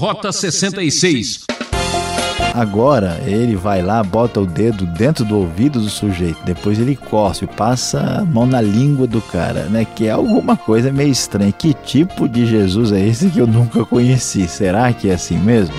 Rota 66. Agora ele vai lá, bota o dedo dentro do ouvido do sujeito, depois ele cospe, passa a mão na língua do cara, né? Que é alguma coisa meio estranha. Que tipo de Jesus é esse que eu nunca conheci? Será que é assim mesmo?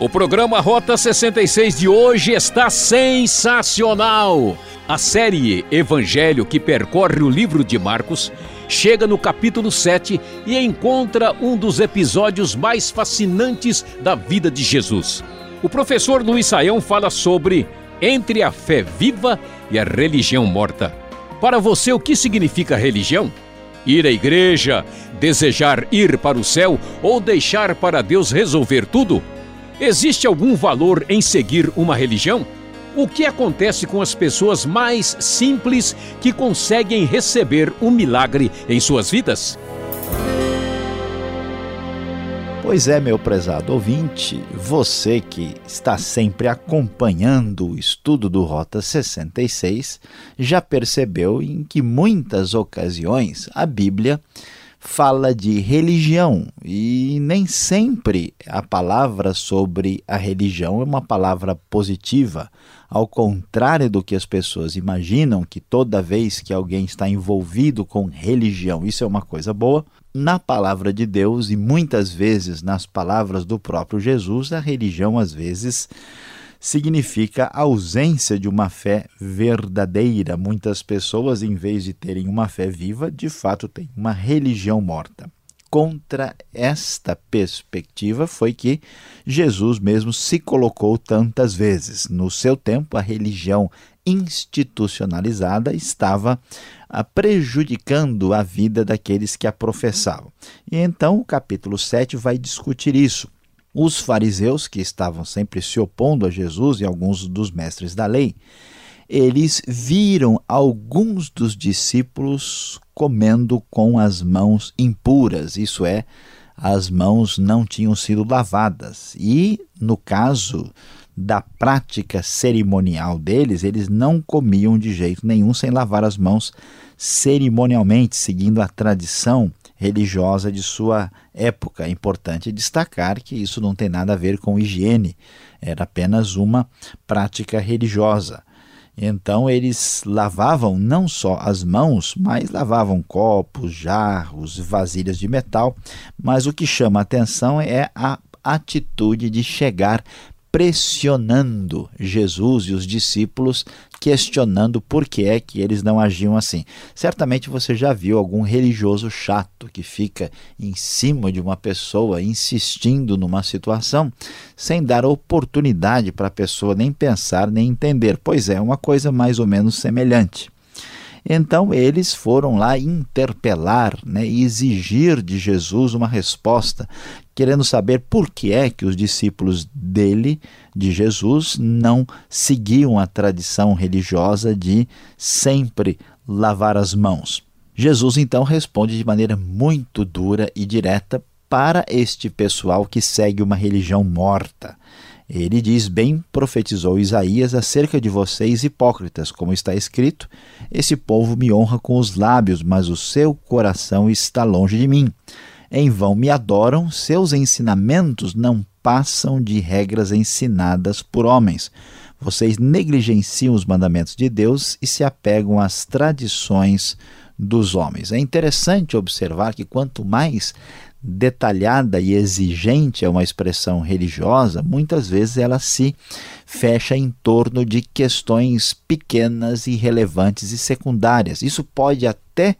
O programa Rota 66 de hoje está sensacional. A série Evangelho que percorre o livro de Marcos chega no capítulo 7 e encontra um dos episódios mais fascinantes da vida de Jesus. O professor Luiz Saião fala sobre entre a fé viva e a religião morta. Para você, o que significa religião? Ir à igreja, desejar ir para o céu ou deixar para Deus resolver tudo? Existe algum valor em seguir uma religião? O que acontece com as pessoas mais simples que conseguem receber um milagre em suas vidas? Pois é, meu prezado ouvinte, você que está sempre acompanhando o estudo do Rota 66 já percebeu em que muitas ocasiões a Bíblia fala de religião e nem sempre a palavra sobre a religião é uma palavra positiva. Ao contrário do que as pessoas imaginam, que toda vez que alguém está envolvido com religião, isso é uma coisa boa, na palavra de Deus e muitas vezes nas palavras do próprio Jesus, a religião às vezes significa a ausência de uma fé verdadeira. Muitas pessoas, em vez de terem uma fé viva, de fato têm uma religião morta. Contra esta perspectiva foi que Jesus mesmo se colocou tantas vezes. No seu tempo, a religião institucionalizada estava ah, prejudicando a vida daqueles que a professavam. E então o capítulo 7 vai discutir isso os fariseus, que estavam sempre se opondo a Jesus e alguns dos mestres da lei, eles viram alguns dos discípulos comendo com as mãos impuras, isso é, as mãos não tinham sido lavadas. E, no caso da prática cerimonial deles, eles não comiam de jeito nenhum sem lavar as mãos cerimonialmente, seguindo a tradição religiosa de sua época. É importante destacar que isso não tem nada a ver com higiene, era apenas uma prática religiosa. Então eles lavavam não só as mãos, mas lavavam copos, jarros, vasilhas de metal. Mas o que chama a atenção é a atitude de chegar pressionando Jesus e os discípulos, questionando por que é que eles não agiam assim. Certamente você já viu algum religioso chato que fica em cima de uma pessoa insistindo numa situação sem dar oportunidade para a pessoa nem pensar nem entender. Pois é, uma coisa mais ou menos semelhante. Então eles foram lá interpelar né, e exigir de Jesus uma resposta, querendo saber por que é que os discípulos dele, de Jesus, não seguiam a tradição religiosa de sempre lavar as mãos. Jesus então responde de maneira muito dura e direta para este pessoal que segue uma religião morta. Ele diz: Bem profetizou Isaías acerca de vocês, hipócritas, como está escrito: Esse povo me honra com os lábios, mas o seu coração está longe de mim. Em vão me adoram, seus ensinamentos não passam de regras ensinadas por homens. Vocês negligenciam os mandamentos de Deus e se apegam às tradições dos homens. É interessante observar que quanto mais detalhada e exigente é uma expressão religiosa, muitas vezes ela se fecha em torno de questões pequenas, irrelevantes e secundárias. Isso pode até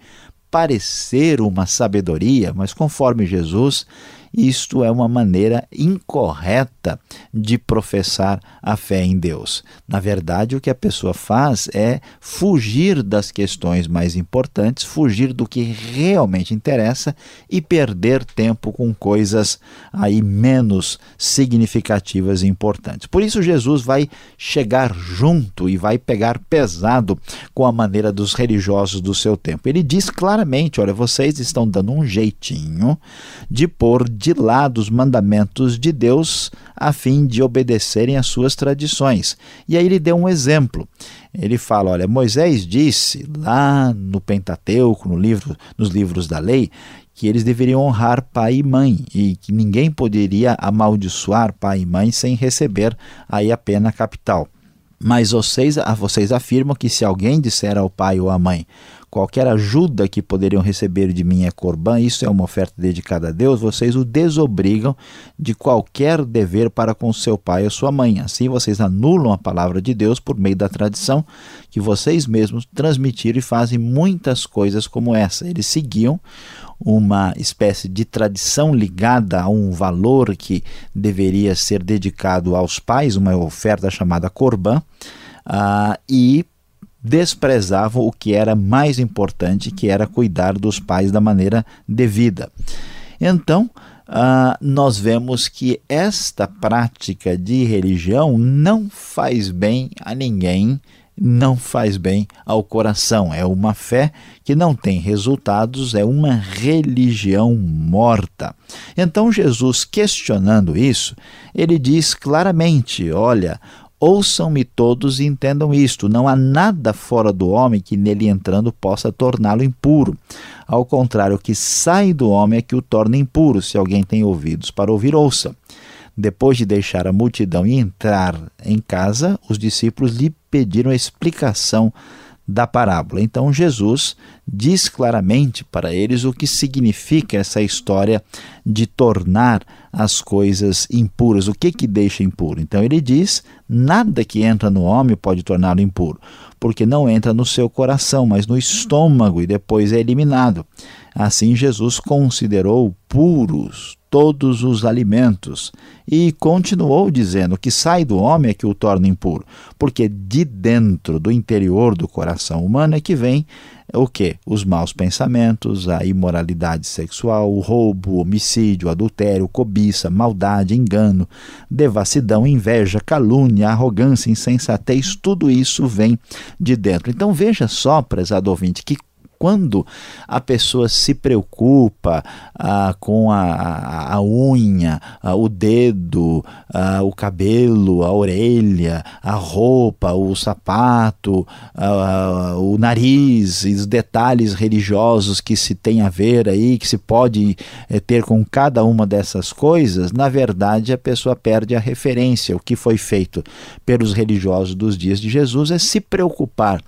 parecer uma sabedoria, mas conforme Jesus isto é uma maneira incorreta de professar a fé em Deus. Na verdade, o que a pessoa faz é fugir das questões mais importantes, fugir do que realmente interessa e perder tempo com coisas aí menos significativas e importantes. Por isso Jesus vai chegar junto e vai pegar pesado com a maneira dos religiosos do seu tempo. Ele diz claramente, olha, vocês estão dando um jeitinho de pôr de lado os mandamentos de Deus a fim de obedecerem às suas tradições. E aí ele deu um exemplo. Ele fala: olha, Moisés disse lá no Pentateuco, no livro, nos livros da lei, que eles deveriam honrar pai e mãe e que ninguém poderia amaldiçoar pai e mãe sem receber aí a pena capital. Mas vocês, vocês afirmam que se alguém disser ao pai ou à mãe, qualquer ajuda que poderiam receber de mim é corbã, isso é uma oferta dedicada a Deus, vocês o desobrigam de qualquer dever para com seu pai ou sua mãe. Assim vocês anulam a palavra de Deus por meio da tradição que vocês mesmos transmitiram e fazem muitas coisas como essa. Eles seguiam uma espécie de tradição ligada a um valor que deveria ser dedicado aos pais, uma oferta chamada Corban, uh, e desprezavam o que era mais importante, que era cuidar dos pais da maneira devida. Então, uh, nós vemos que esta prática de religião não faz bem a ninguém não faz bem ao coração. É uma fé que não tem resultados, é uma religião morta. Então, Jesus, questionando isso, ele diz claramente: olha. Ouçam-me todos e entendam isto: não há nada fora do homem que nele entrando possa torná-lo impuro. Ao contrário, o que sai do homem é que o torna impuro. Se alguém tem ouvidos para ouvir, ouça. Depois de deixar a multidão e entrar em casa, os discípulos lhe pediram explicação da parábola. Então Jesus diz claramente para eles o que significa essa história de tornar as coisas impuras. O que que deixa impuro? Então ele diz: nada que entra no homem pode torná-lo impuro, porque não entra no seu coração, mas no estômago e depois é eliminado. Assim Jesus considerou puros todos os alimentos. E continuou dizendo que sai do homem é que o torna impuro, porque de dentro, do interior do coração humano é que vem o que? Os maus pensamentos, a imoralidade sexual, o roubo, o homicídio, o adultério, cobiça, maldade, engano, devassidão, inveja, calúnia, arrogância, insensatez, tudo isso vem de dentro. Então veja só, prezado ouvinte, que quando a pessoa se preocupa ah, com a, a, a unha, ah, o dedo, ah, o cabelo, a orelha, a roupa, o sapato, ah, o nariz e os detalhes religiosos que se tem a ver aí, que se pode eh, ter com cada uma dessas coisas, na verdade a pessoa perde a referência. O que foi feito pelos religiosos dos dias de Jesus é se preocupar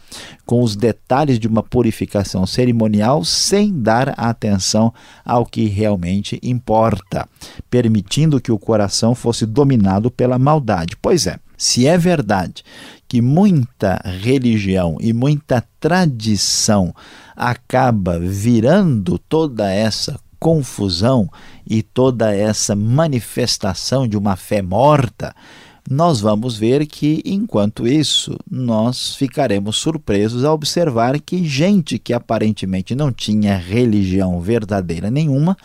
com os detalhes de uma purificação cerimonial sem dar atenção ao que realmente importa, permitindo que o coração fosse dominado pela maldade. Pois é, se é verdade que muita religião e muita tradição acaba virando toda essa confusão e toda essa manifestação de uma fé morta, nós vamos ver que, enquanto isso, nós ficaremos surpresos ao observar que gente que aparentemente não tinha religião verdadeira nenhuma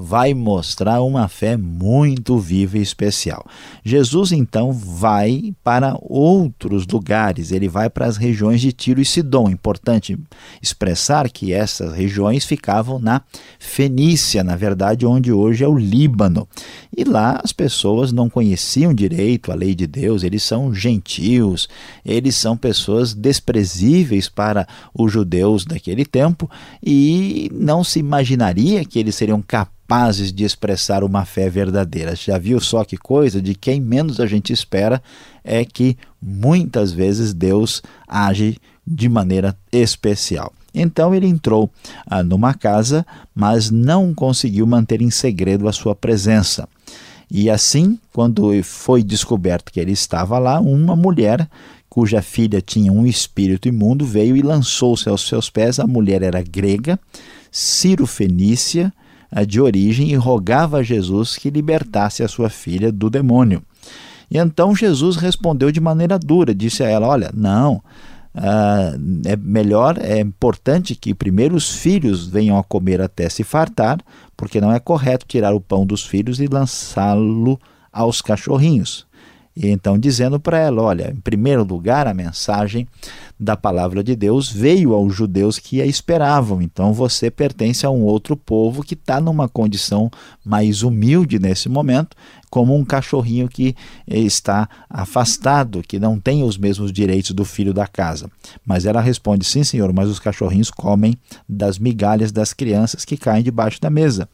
vai mostrar uma fé muito viva e especial. Jesus então vai para outros lugares, ele vai para as regiões de Tiro e Sidom. Importante expressar que essas regiões ficavam na Fenícia, na verdade, onde hoje é o Líbano. E lá as pessoas não conheciam direito a lei de Deus, eles são gentios, eles são pessoas desprezíveis para os judeus daquele tempo e não se imaginaria que eles seriam capazes capazes de expressar uma fé verdadeira. Já viu só que coisa? De quem menos a gente espera é que muitas vezes Deus age de maneira especial. Então ele entrou ah, numa casa, mas não conseguiu manter em segredo a sua presença. E assim, quando foi descoberto que ele estava lá, uma mulher cuja filha tinha um espírito imundo veio e lançou-se aos seus pés. A mulher era grega, Ciro-fenícia, de origem e rogava a Jesus que libertasse a sua filha do demônio. E então Jesus respondeu de maneira dura, disse a ela: Olha, não, Uh, é melhor, é importante que primeiro os filhos venham a comer até se fartar, porque não é correto tirar o pão dos filhos e lançá-lo aos cachorrinhos. E então dizendo para ela: olha, em primeiro lugar, a mensagem da palavra de Deus veio aos judeus que a esperavam. Então você pertence a um outro povo que está numa condição mais humilde nesse momento, como um cachorrinho que está afastado, que não tem os mesmos direitos do filho da casa. Mas ela responde: sim, senhor, mas os cachorrinhos comem das migalhas das crianças que caem debaixo da mesa.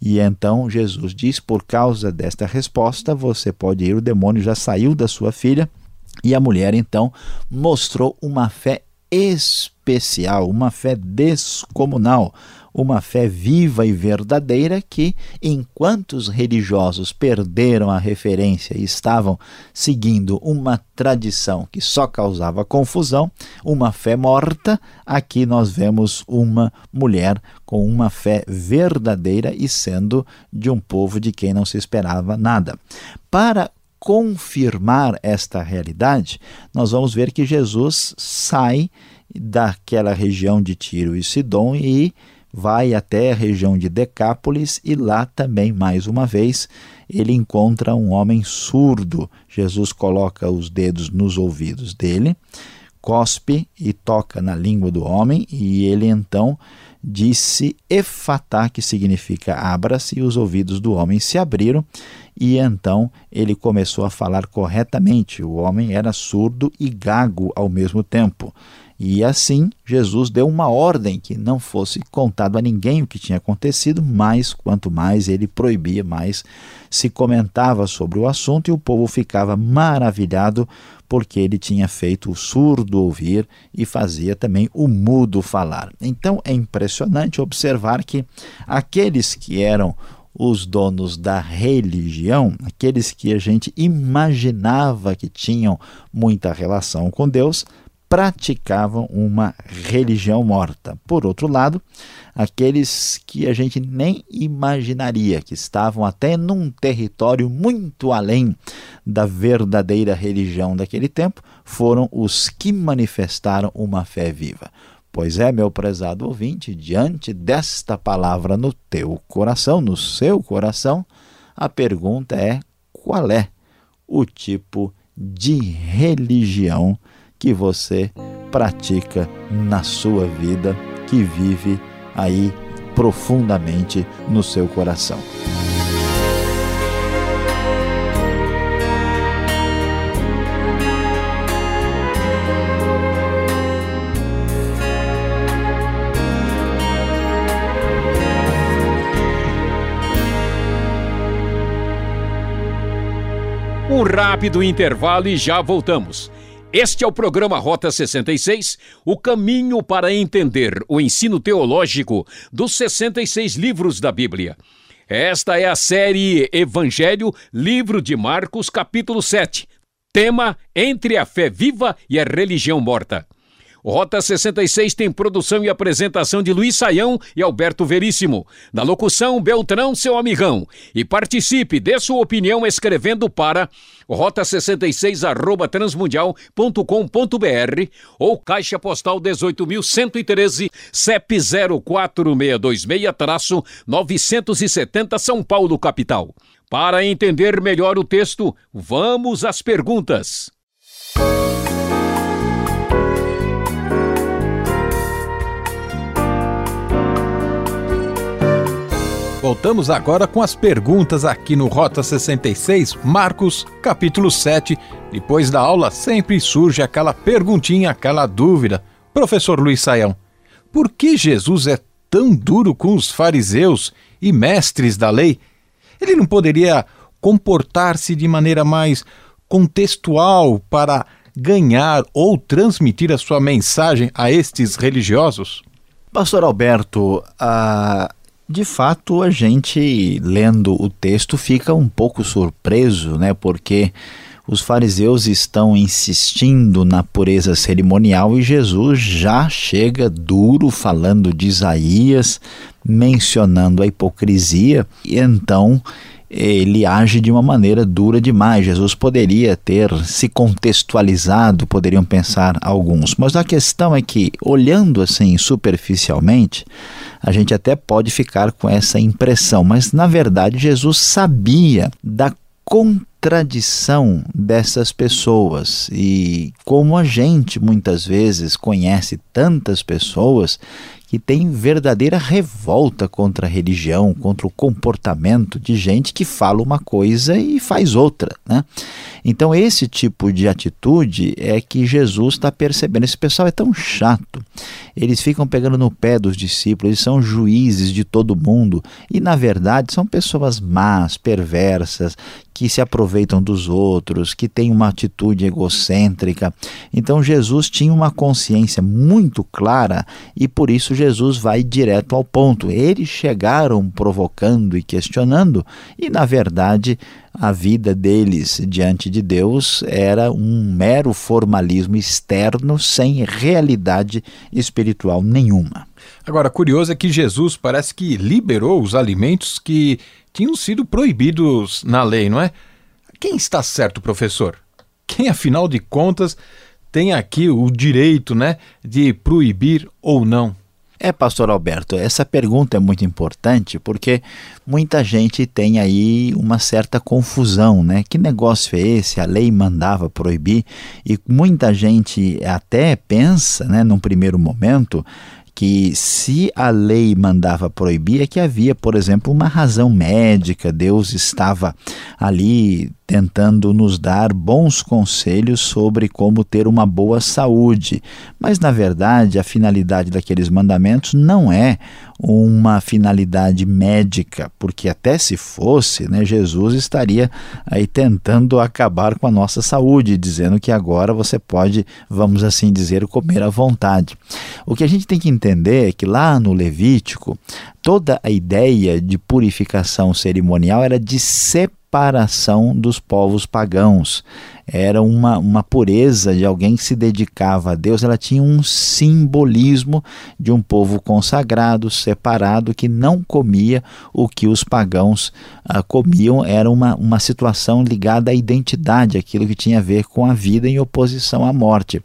E então Jesus diz: por causa desta resposta, você pode ir, o demônio já saiu da sua filha. E a mulher então mostrou uma fé especial, uma fé descomunal, uma fé viva e verdadeira que, enquanto os religiosos perderam a referência e estavam seguindo uma tradição que só causava confusão, uma fé morta, aqui nós vemos uma mulher com uma fé verdadeira e sendo de um povo de quem não se esperava nada. Para confirmar esta realidade, nós vamos ver que Jesus sai daquela região de Tiro e Sidom e vai até a região de Decápolis e lá também, mais uma vez, ele encontra um homem surdo. Jesus coloca os dedos nos ouvidos dele, cospe e toca na língua do homem e ele então disse Efatá, que significa abra-se, e os ouvidos do homem se abriram, e então ele começou a falar corretamente. O homem era surdo e gago ao mesmo tempo. E assim, Jesus deu uma ordem que não fosse contado a ninguém o que tinha acontecido, mas quanto mais ele proibia, mais se comentava sobre o assunto e o povo ficava maravilhado porque ele tinha feito o surdo ouvir e fazia também o mudo falar. Então é impressionante observar que aqueles que eram os donos da religião, aqueles que a gente imaginava que tinham muita relação com Deus, praticavam uma religião morta. Por outro lado, aqueles que a gente nem imaginaria, que estavam até num território muito além da verdadeira religião daquele tempo, foram os que manifestaram uma fé viva. Pois é, meu prezado ouvinte, diante desta palavra no teu coração, no seu coração, a pergunta é: qual é o tipo de religião que você pratica na sua vida, que vive aí profundamente no seu coração. Um rápido intervalo e já voltamos. Este é o programa Rota 66, o caminho para entender o ensino teológico dos 66 livros da Bíblia. Esta é a série Evangelho, livro de Marcos, capítulo 7. Tema Entre a fé viva e a religião morta. Rota 66 tem produção e apresentação de Luiz Saião e Alberto Veríssimo. Na locução, Beltrão, seu amigão. E participe, dê sua opinião escrevendo para rota66 arroba transmundial.com.br ou caixa postal 18.113 CEP 04626-970 São Paulo, capital. Para entender melhor o texto, vamos às perguntas. Voltamos agora com as perguntas aqui no Rota 66, Marcos, capítulo 7. Depois da aula sempre surge aquela perguntinha, aquela dúvida. Professor Luiz Saião, por que Jesus é tão duro com os fariseus e mestres da lei? Ele não poderia comportar-se de maneira mais contextual para ganhar ou transmitir a sua mensagem a estes religiosos? Pastor Alberto, a de fato, a gente lendo o texto fica um pouco surpreso, né? Porque os fariseus estão insistindo na pureza cerimonial e Jesus já chega duro falando de Isaías, mencionando a hipocrisia, e então ele age de uma maneira dura demais. Jesus poderia ter se contextualizado, poderiam pensar alguns. Mas a questão é que, olhando assim superficialmente, a gente até pode ficar com essa impressão, mas na verdade Jesus sabia da tradição dessas pessoas e como a gente muitas vezes conhece tantas pessoas que tem verdadeira revolta contra a religião, contra o comportamento de gente que fala uma coisa e faz outra. Né? Então, esse tipo de atitude é que Jesus está percebendo. Esse pessoal é tão chato, eles ficam pegando no pé dos discípulos, eles são juízes de todo mundo e, na verdade, são pessoas más, perversas, que se aproveitam dos outros, que têm uma atitude egocêntrica. Então Jesus tinha uma consciência muito clara e por isso Jesus vai direto ao ponto. Eles chegaram provocando e questionando e na verdade a vida deles diante de Deus era um mero formalismo externo sem realidade espiritual nenhuma. Agora, curioso é que Jesus parece que liberou os alimentos que tinham sido proibidos na lei, não é? Quem está certo, professor? Quem, afinal de contas, tem aqui o direito, né, de proibir ou não? É, pastor Alberto, essa pergunta é muito importante porque muita gente tem aí uma certa confusão, né? Que negócio é esse? A lei mandava proibir e muita gente até pensa, né, num primeiro momento, que se a lei mandava proibir, é que havia, por exemplo, uma razão médica, Deus estava ali tentando nos dar bons conselhos sobre como ter uma boa saúde. Mas, na verdade, a finalidade daqueles mandamentos não é uma finalidade médica, porque até se fosse, né, Jesus estaria aí tentando acabar com a nossa saúde, dizendo que agora você pode, vamos assim dizer, comer à vontade. O que a gente tem que entender é que lá no Levítico, toda a ideia de purificação cerimonial era de separação dos povos pagãos. Era uma, uma pureza de alguém que se dedicava a Deus, ela tinha um simbolismo de um povo consagrado, separado, que não comia o que os pagãos ah, comiam, era uma, uma situação ligada à identidade, aquilo que tinha a ver com a vida em oposição à morte.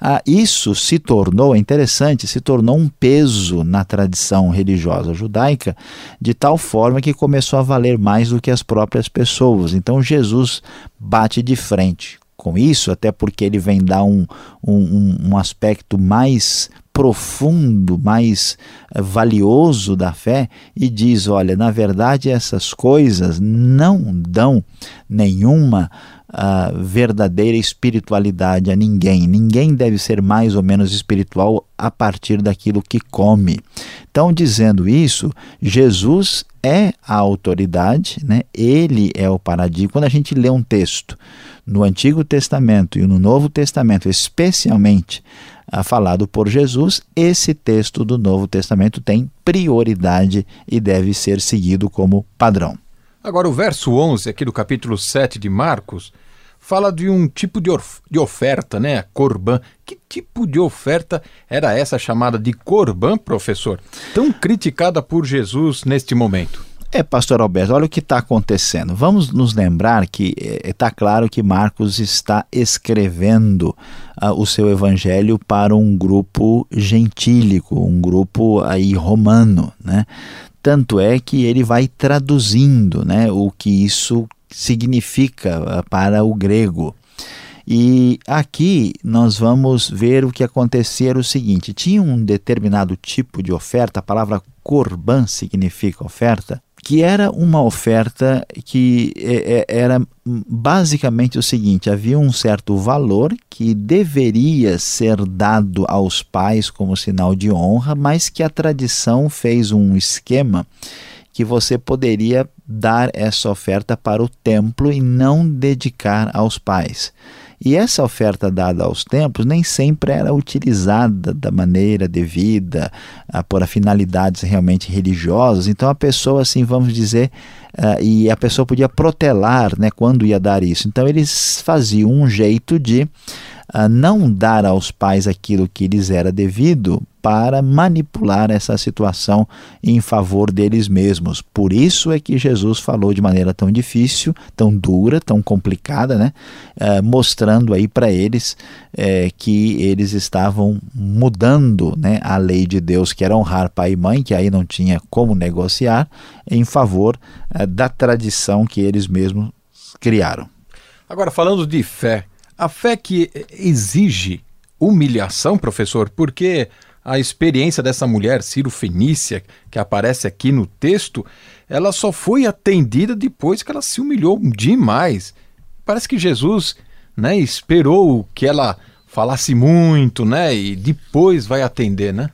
Ah, isso se tornou, é interessante, se tornou um peso na tradição religiosa judaica, de tal forma que começou a valer mais do que as próprias pessoas. Então Jesus bate de frente com isso, até porque ele vem dar um, um, um aspecto mais profundo, mais eh, valioso da fé e diz: olha, na verdade essas coisas não dão nenhuma uh, verdadeira espiritualidade a ninguém. Ninguém deve ser mais ou menos espiritual a partir daquilo que come. Então, dizendo isso, Jesus é a autoridade, né? ele é o paradigma. Quando a gente lê um texto no Antigo Testamento e no Novo Testamento, especialmente falado por Jesus, esse texto do Novo Testamento tem prioridade e deve ser seguido como padrão. Agora, o verso 11 aqui do capítulo 7 de Marcos fala de um tipo de, de oferta, né? Corban. Que tipo de oferta era essa chamada de corban, professor? Tão criticada por Jesus neste momento. É, pastor Alberto, olha o que está acontecendo. Vamos nos lembrar que está é, claro que Marcos está escrevendo uh, o seu evangelho para um grupo gentílico, um grupo aí romano, né? Tanto é que ele vai traduzindo né, o que isso significa uh, para o grego. E aqui nós vamos ver o que acontecia o seguinte: tinha um determinado tipo de oferta, a palavra corban significa oferta, que era uma oferta que é, é, era basicamente o seguinte: havia um certo valor que deveria ser dado aos pais como sinal de honra, mas que a tradição fez um esquema que você poderia dar essa oferta para o templo e não dedicar aos pais. E essa oferta dada aos templos nem sempre era utilizada da maneira devida, uh, por finalidades realmente religiosas. Então a pessoa, assim, vamos dizer, uh, e a pessoa podia protelar né, quando ia dar isso. Então eles faziam um jeito de uh, não dar aos pais aquilo que lhes era devido para manipular essa situação em favor deles mesmos. Por isso é que Jesus falou de maneira tão difícil, tão dura, tão complicada, né? Eh, mostrando aí para eles eh, que eles estavam mudando né, a lei de Deus, que era honrar pai e mãe, que aí não tinha como negociar, em favor eh, da tradição que eles mesmos criaram. Agora, falando de fé, a fé que exige humilhação, professor, porque a experiência dessa mulher, Ciro Fenícia, que aparece aqui no texto, ela só foi atendida depois que ela se humilhou demais. Parece que Jesus né, esperou que ela falasse muito, né, e depois vai atender, né?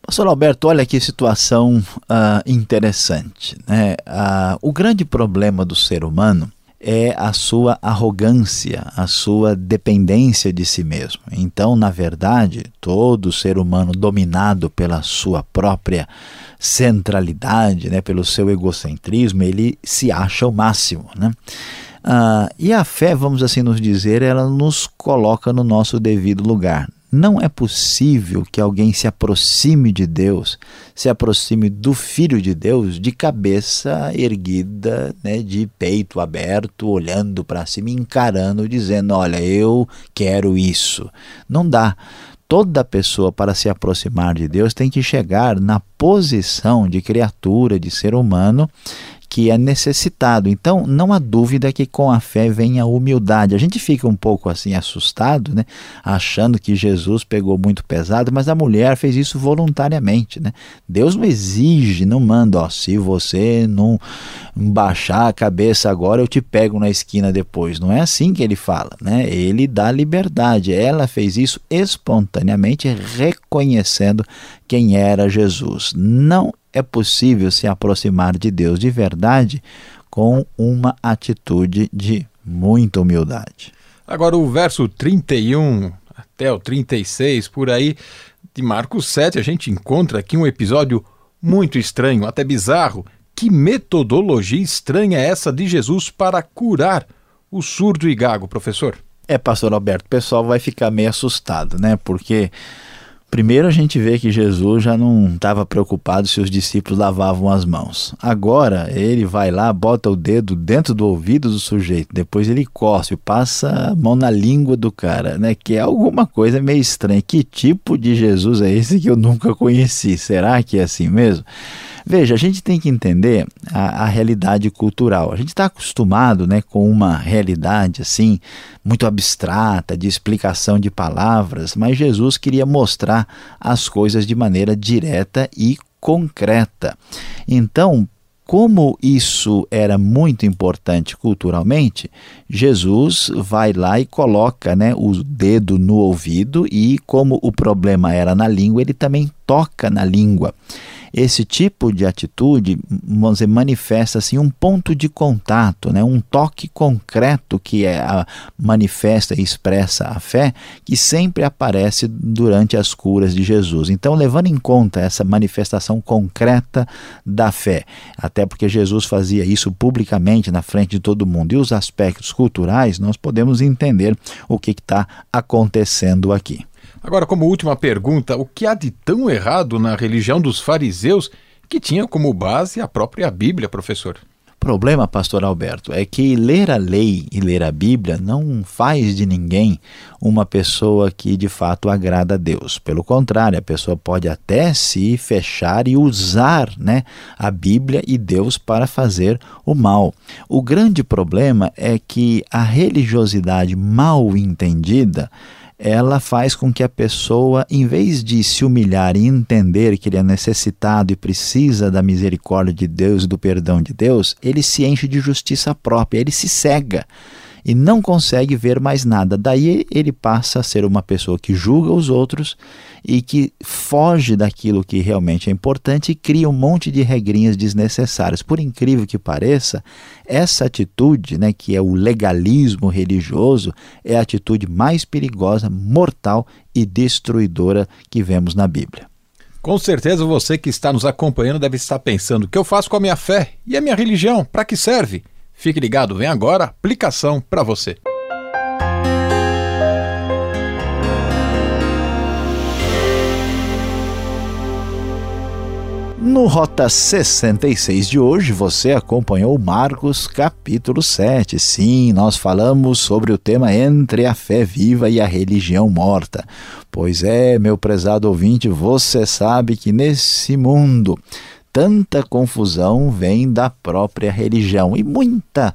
Pastor Alberto, olha que situação uh, interessante. Né? Uh, o grande problema do ser humano é a sua arrogância, a sua dependência de si mesmo. Então, na verdade, todo ser humano dominado pela sua própria centralidade, né, pelo seu egocentrismo, ele se acha o máximo. Né? Ah, e a fé, vamos assim nos dizer, ela nos coloca no nosso devido lugar. Não é possível que alguém se aproxime de Deus, se aproxime do Filho de Deus de cabeça erguida, né, de peito aberto, olhando para cima, encarando, dizendo: Olha, eu quero isso. Não dá. Toda pessoa, para se aproximar de Deus, tem que chegar na posição de criatura, de ser humano, que é necessitado. Então, não há dúvida que com a fé vem a humildade. A gente fica um pouco assim assustado, né? achando que Jesus pegou muito pesado, mas a mulher fez isso voluntariamente. Né? Deus não exige, não manda, ó, se você não baixar a cabeça agora, eu te pego na esquina depois. Não é assim que ele fala. Né? Ele dá liberdade. Ela fez isso espontaneamente, reconhecendo quem era Jesus. Não é possível se aproximar de Deus de verdade com uma atitude de muita humildade. Agora, o verso 31 até o 36, por aí, de Marcos 7, a gente encontra aqui um episódio muito estranho, até bizarro. Que metodologia estranha é essa de Jesus para curar o surdo e gago, professor? É, pastor Alberto, o pessoal vai ficar meio assustado, né? Porque Primeiro a gente vê que Jesus já não estava preocupado se os discípulos lavavam as mãos. Agora ele vai lá, bota o dedo dentro do ouvido do sujeito, depois ele cospe, passa a mão na língua do cara, né? Que é alguma coisa meio estranha. Que tipo de Jesus é esse que eu nunca conheci? Será que é assim mesmo? Veja, a gente tem que entender a, a realidade cultural. A gente está acostumado né, com uma realidade assim, muito abstrata, de explicação de palavras, mas Jesus queria mostrar as coisas de maneira direta e concreta. Então, como isso era muito importante culturalmente, Jesus vai lá e coloca né, o dedo no ouvido e, como o problema era na língua, ele também toca na língua. Esse tipo de atitude, vamos dizer, manifesta assim, um ponto de contato, né? um toque concreto que é a, manifesta e expressa a fé, que sempre aparece durante as curas de Jesus. Então, levando em conta essa manifestação concreta da fé, até porque Jesus fazia isso publicamente na frente de todo mundo, e os aspectos culturais, nós podemos entender o que está acontecendo aqui. Agora, como última pergunta, o que há de tão errado na religião dos fariseus que tinha como base a própria Bíblia, professor? O problema, pastor Alberto, é que ler a lei e ler a Bíblia não faz de ninguém uma pessoa que de fato agrada a Deus. Pelo contrário, a pessoa pode até se fechar e usar né, a Bíblia e Deus para fazer o mal. O grande problema é que a religiosidade mal entendida ela faz com que a pessoa, em vez de se humilhar e entender que ele é necessitado e precisa da misericórdia de Deus e do perdão de Deus, ele se enche de justiça própria, ele se cega e não consegue ver mais nada. Daí ele passa a ser uma pessoa que julga os outros e que foge daquilo que realmente é importante e cria um monte de regrinhas desnecessárias. Por incrível que pareça, essa atitude, né, que é o legalismo religioso, é a atitude mais perigosa, mortal e destruidora que vemos na Bíblia. Com certeza você que está nos acompanhando deve estar pensando: o que eu faço com a minha fé e a minha religião? Para que serve? Fique ligado, vem agora aplicação para você. No Rota 66 de hoje, você acompanhou Marcos capítulo 7. Sim, nós falamos sobre o tema entre a fé viva e a religião morta. Pois é, meu prezado ouvinte, você sabe que nesse mundo tanta confusão vem da própria religião e muita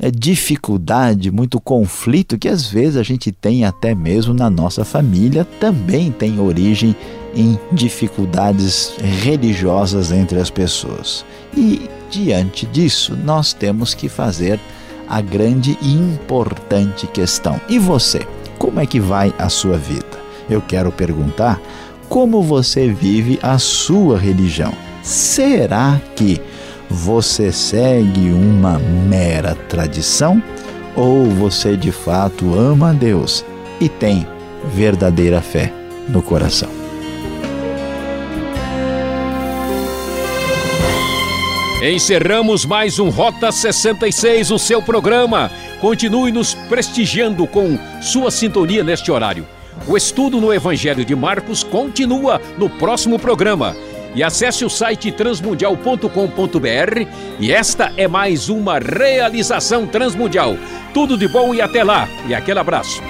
é, dificuldade, muito conflito que às vezes a gente tem até mesmo na nossa família também tem origem em dificuldades religiosas entre as pessoas. E diante disso, nós temos que fazer a grande e importante questão. E você? Como é que vai a sua vida? Eu quero perguntar como você vive a sua religião. Será que você segue uma mera tradição ou você de fato ama a Deus e tem verdadeira fé no coração? Encerramos mais um Rota 66, o seu programa. Continue nos prestigiando com sua sintonia neste horário. O estudo no Evangelho de Marcos continua no próximo programa e acesse o site transmundial.com.br. E esta é mais uma realização transmundial. Tudo de bom e até lá. E aquele abraço.